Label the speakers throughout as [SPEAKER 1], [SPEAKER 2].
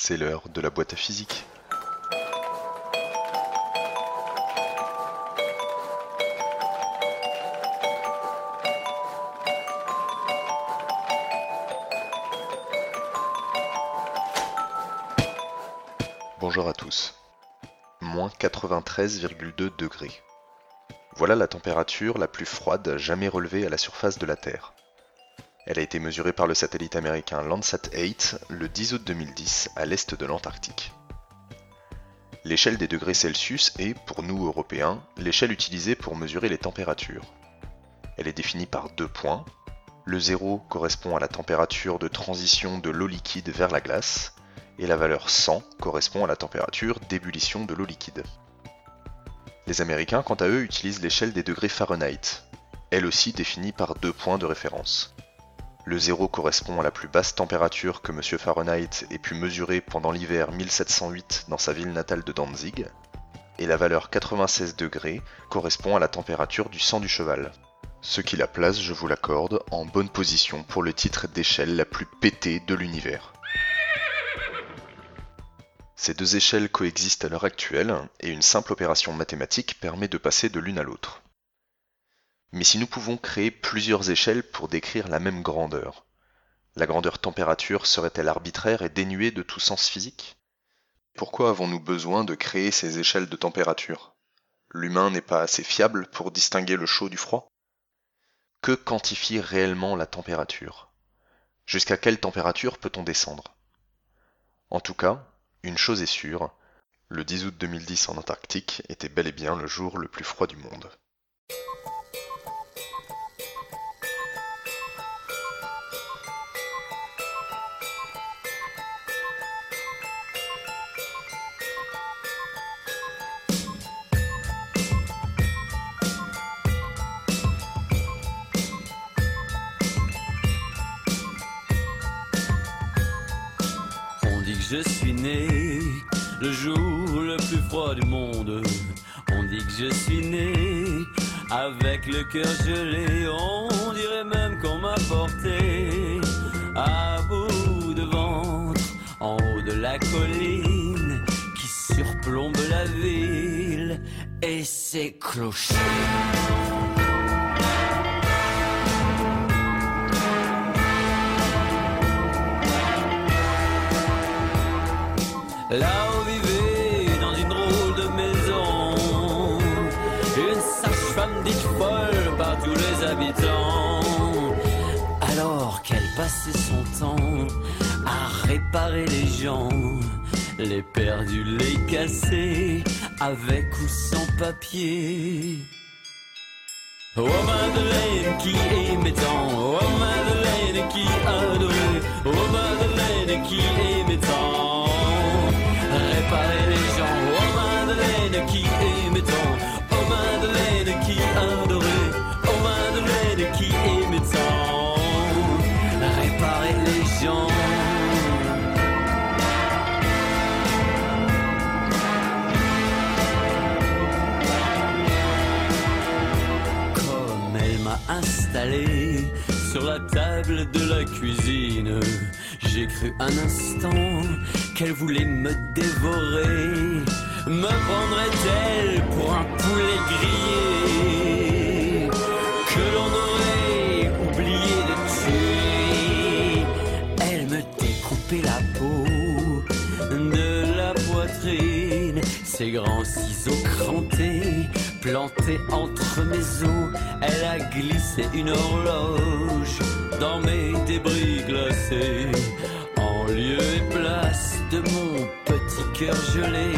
[SPEAKER 1] C'est l'heure de la boîte à physique. Bonjour à tous. Moins 93,2 degrés. Voilà la température la plus froide jamais relevée à la surface de la Terre. Elle a été mesurée par le satellite américain Landsat 8 le 10 août 2010 à l'est de l'Antarctique. L'échelle des degrés Celsius est, pour nous Européens, l'échelle utilisée pour mesurer les températures. Elle est définie par deux points. Le zéro correspond à la température de transition de l'eau liquide vers la glace, et la valeur 100 correspond à la température d'ébullition de l'eau liquide. Les Américains, quant à eux, utilisent l'échelle des degrés Fahrenheit, elle aussi définie par deux points de référence. Le zéro correspond à la plus basse température que M. Fahrenheit ait pu mesurer pendant l'hiver 1708 dans sa ville natale de Danzig, et la valeur 96 degrés correspond à la température du sang du cheval. Ce qui la place, je vous l'accorde, en bonne position pour le titre d'échelle la plus pétée de l'univers. Ces deux échelles coexistent à l'heure actuelle, et une simple opération mathématique permet de passer de l'une à l'autre. Mais si nous pouvons créer plusieurs échelles pour décrire la même grandeur, la grandeur température serait-elle arbitraire et dénuée de tout sens physique? Pourquoi avons-nous besoin de créer ces échelles de température? L'humain n'est pas assez fiable pour distinguer le chaud du froid? Que quantifie réellement la température? Jusqu'à quelle température peut-on descendre? En tout cas, une chose est sûre, le 10 août 2010 en Antarctique était bel et bien le jour le plus froid du monde.
[SPEAKER 2] Je suis né le jour le plus froid du monde. On dit que je suis né avec le cœur gelé. On dirait même qu'on m'a porté à bout de ventre en haut de la colline qui surplombe la ville et ses clochers. Là où vivait dans une drôle de maison. Une sage-femme dite folle par tous les habitants. Alors qu'elle passait son temps à réparer les gens Les perdus, les cassés, avec ou sans papier. Oh Madeleine qui aimait tant, oh Madeleine qui adorait, oh Madeleine qui aimait tant. Réparer les gens, oh Madeleine qui aimait tant, oh Madeleine qui adorait, oh Madeleine qui aimait tant. Réparer les gens. Comme elle m'a installé sur la table de la cuisine, j'ai cru un instant qu'elle voulait me dévorer. Me prendrait-elle pour un poulet grillé que l'on aurait oublié de tuer? Elle me découpait la peau de la poitrine, ses grands ciseaux crantés, plantés entre mes os. Elle a glissé une horloge dans mes débris glacés, en lieu et place de mon petit cœur gelé.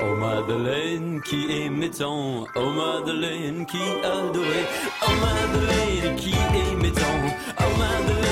[SPEAKER 2] Oh Madeleine qui aimait tant, oh Madeleine qui adorait, oh Madeleine qui aimait tant, oh Madeleine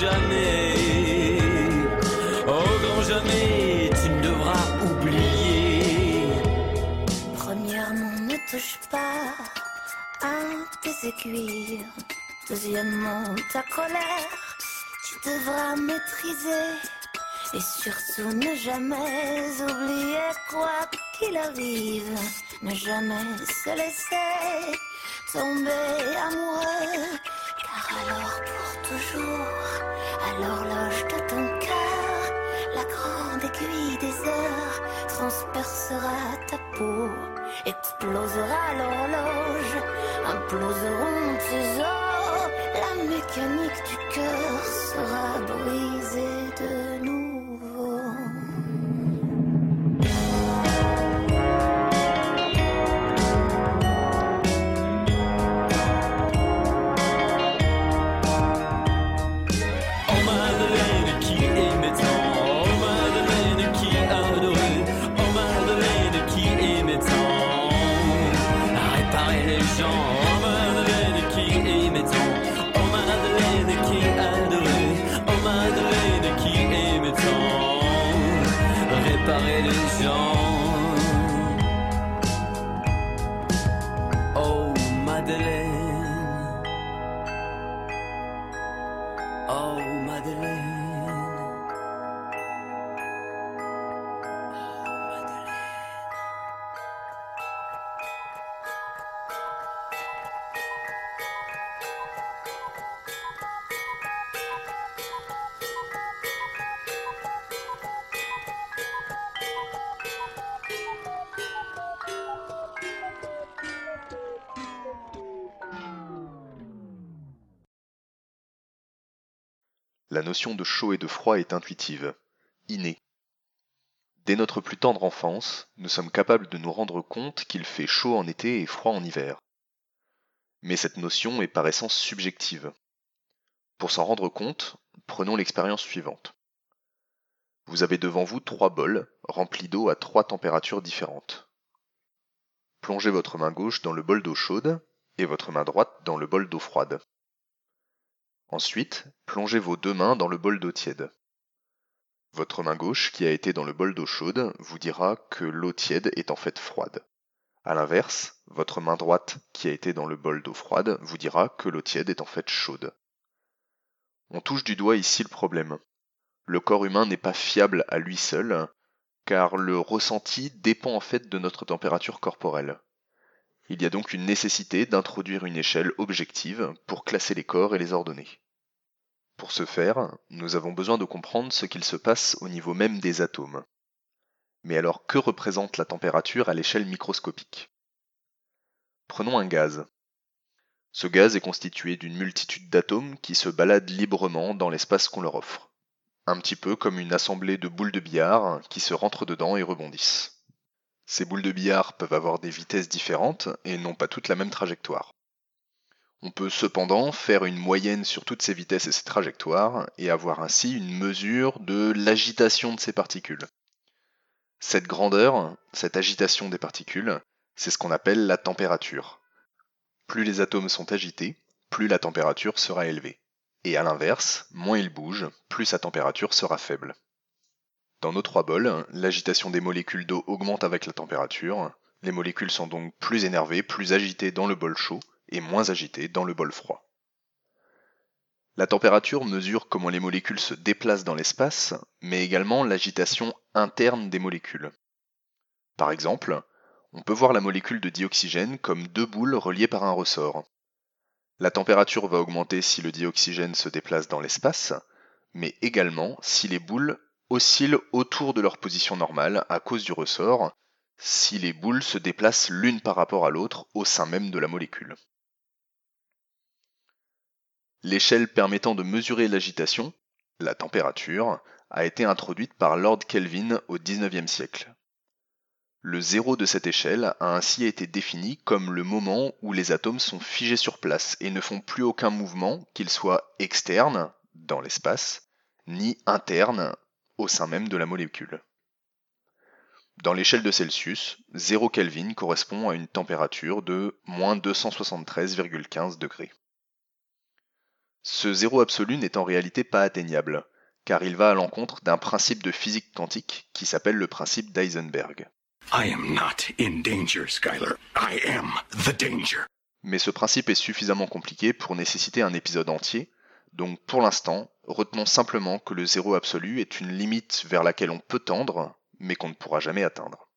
[SPEAKER 2] jamais, oh grand jamais, tu ne devras oublier.
[SPEAKER 3] Premièrement, ne touche pas à tes aiguilles. Deuxièmement, ta colère, tu devras maîtriser. Et surtout ne jamais oublier quoi qu'il arrive, ne jamais se laisser tomber amoureux, car alors pour toujours, à l'horloge de ton cœur, la grande aiguille des heures transpercera ta peau, explosera l'horloge, imploseront tes os, la mécanique du cœur sera brisée de nouveau.
[SPEAKER 1] La notion de chaud et de froid est intuitive, innée. Dès notre plus tendre enfance, nous sommes capables de nous rendre compte qu'il fait chaud en été et froid en hiver. Mais cette notion est par essence subjective. Pour s'en rendre compte, prenons l'expérience suivante. Vous avez devant vous trois bols remplis d'eau à trois températures différentes. Plongez votre main gauche dans le bol d'eau chaude et votre main droite dans le bol d'eau froide. Ensuite, plongez vos deux mains dans le bol d'eau tiède. Votre main gauche, qui a été dans le bol d'eau chaude, vous dira que l'eau tiède est en fait froide. A l'inverse, votre main droite, qui a été dans le bol d'eau froide, vous dira que l'eau tiède est en fait chaude. On touche du doigt ici le problème. Le corps humain n'est pas fiable à lui seul, car le ressenti dépend en fait de notre température corporelle. Il y a donc une nécessité d'introduire une échelle objective pour classer les corps et les ordonner. Pour ce faire, nous avons besoin de comprendre ce qu'il se passe au niveau même des atomes. Mais alors que représente la température à l'échelle microscopique? Prenons un gaz. Ce gaz est constitué d'une multitude d'atomes qui se baladent librement dans l'espace qu'on leur offre. Un petit peu comme une assemblée de boules de billard qui se rentrent dedans et rebondissent. Ces boules de billard peuvent avoir des vitesses différentes et n'ont pas toutes la même trajectoire. On peut cependant faire une moyenne sur toutes ces vitesses et ces trajectoires et avoir ainsi une mesure de l'agitation de ces particules. Cette grandeur, cette agitation des particules, c'est ce qu'on appelle la température. Plus les atomes sont agités, plus la température sera élevée. Et à l'inverse, moins ils bougent, plus sa température sera faible. Dans nos trois bols, l'agitation des molécules d'eau augmente avec la température, les molécules sont donc plus énervées, plus agitées dans le bol chaud et moins agitées dans le bol froid. La température mesure comment les molécules se déplacent dans l'espace, mais également l'agitation interne des molécules. Par exemple, on peut voir la molécule de dioxygène comme deux boules reliées par un ressort. La température va augmenter si le dioxygène se déplace dans l'espace, mais également si les boules oscillent autour de leur position normale à cause du ressort, si les boules se déplacent l'une par rapport à l'autre au sein même de la molécule. L'échelle permettant de mesurer l'agitation, la température, a été introduite par Lord Kelvin au XIXe siècle. Le zéro de cette échelle a ainsi été défini comme le moment où les atomes sont figés sur place et ne font plus aucun mouvement, qu'il soit externe, dans l'espace, ni interne, au sein même de la molécule. Dans l'échelle de Celsius, 0 Kelvin correspond à une température de moins 273,15 degrés. Ce zéro absolu n'est en réalité pas atteignable, car il va à l'encontre d'un principe de physique quantique qui s'appelle le principe d'Eisenberg. Mais ce principe est suffisamment compliqué pour nécessiter un épisode entier, donc pour l'instant, retenons simplement que le zéro absolu est une limite vers laquelle on peut tendre, mais qu'on ne pourra jamais atteindre.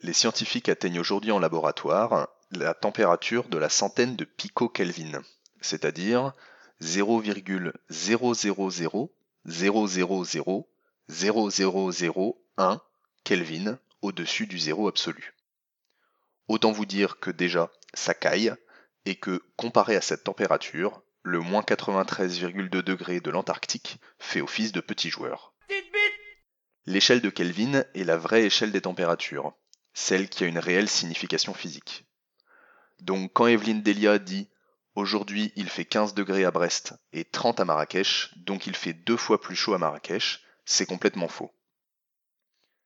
[SPEAKER 1] Les scientifiques atteignent aujourd'hui en laboratoire la température de la centaine de pico-Kelvin, c'est-à-dire 0,000000001 Kelvin au-dessus du zéro absolu. Autant vous dire que déjà, ça caille, et que, comparé à cette température, le moins 93,2 degrés de l'Antarctique fait office de petit joueur. L'échelle de Kelvin est la vraie échelle des températures, celle qui a une réelle signification physique. Donc quand Evelyne Delia dit Aujourd'hui il fait 15 degrés à Brest et 30 à Marrakech, donc il fait deux fois plus chaud à Marrakech, c'est complètement faux.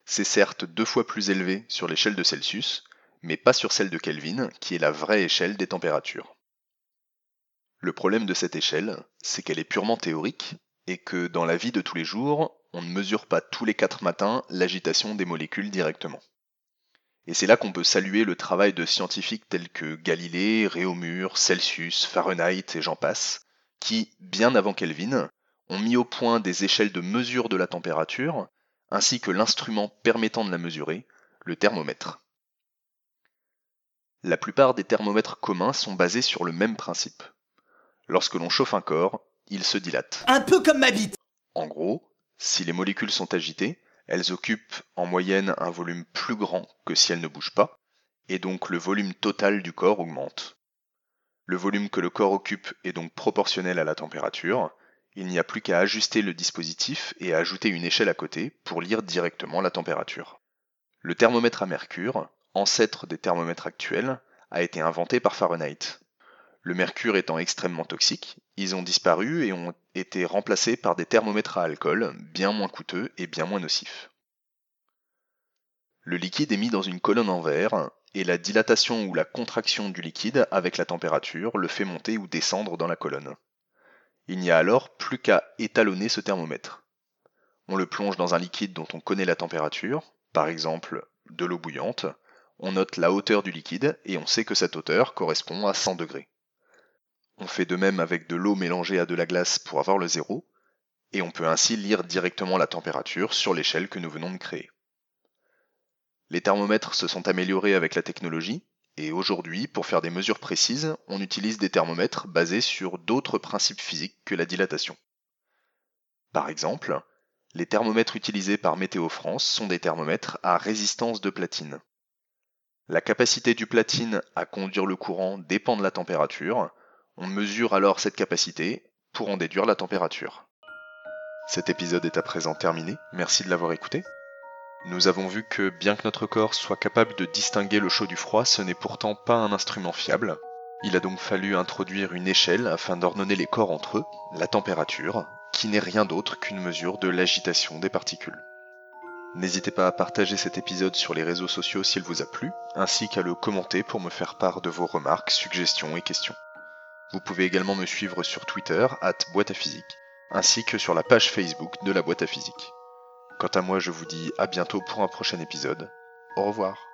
[SPEAKER 1] C'est certes deux fois plus élevé sur l'échelle de Celsius, mais pas sur celle de Kelvin, qui est la vraie échelle des températures. Le problème de cette échelle, c'est qu'elle est purement théorique, et que dans la vie de tous les jours, on ne mesure pas tous les quatre matins l'agitation des molécules directement. Et c'est là qu'on peut saluer le travail de scientifiques tels que Galilée, Réaumur, Celsius, Fahrenheit et j'en passe, qui, bien avant Kelvin, ont mis au point des échelles de mesure de la température, ainsi que l'instrument permettant de la mesurer, le thermomètre. La plupart des thermomètres communs sont basés sur le même principe. Lorsque l'on chauffe un corps, il se dilate.
[SPEAKER 4] Un peu comme ma bite
[SPEAKER 1] En gros, si les molécules sont agitées, elles occupent en moyenne un volume plus grand que si elles ne bougent pas, et donc le volume total du corps augmente. Le volume que le corps occupe est donc proportionnel à la température, il n'y a plus qu'à ajuster le dispositif et à ajouter une échelle à côté pour lire directement la température. Le thermomètre à mercure, ancêtre des thermomètres actuels, a été inventé par Fahrenheit. Le mercure étant extrêmement toxique, ils ont disparu et ont été remplacés par des thermomètres à alcool, bien moins coûteux et bien moins nocifs. Le liquide est mis dans une colonne en verre, et la dilatation ou la contraction du liquide avec la température le fait monter ou descendre dans la colonne. Il n'y a alors plus qu'à étalonner ce thermomètre. On le plonge dans un liquide dont on connaît la température, par exemple de l'eau bouillante, on note la hauteur du liquide et on sait que cette hauteur correspond à 100 degrés. On fait de même avec de l'eau mélangée à de la glace pour avoir le zéro, et on peut ainsi lire directement la température sur l'échelle que nous venons de créer. Les thermomètres se sont améliorés avec la technologie, et aujourd'hui, pour faire des mesures précises, on utilise des thermomètres basés sur d'autres principes physiques que la dilatation. Par exemple, les thermomètres utilisés par Météo France sont des thermomètres à résistance de platine. La capacité du platine à conduire le courant dépend de la température. On mesure alors cette capacité pour en déduire la température. Cet épisode est à présent terminé, merci de l'avoir écouté. Nous avons vu que bien que notre corps soit capable de distinguer le chaud du froid, ce n'est pourtant pas un instrument fiable. Il a donc fallu introduire une échelle afin d'ordonner les corps entre eux, la température, qui n'est rien d'autre qu'une mesure de l'agitation des particules. N'hésitez pas à partager cet épisode sur les réseaux sociaux s'il vous a plu, ainsi qu'à le commenter pour me faire part de vos remarques, suggestions et questions. Vous pouvez également me suivre sur Twitter, at boîte physique, ainsi que sur la page Facebook de la boîte à physique. Quant à moi, je vous dis à bientôt pour un prochain épisode. Au revoir.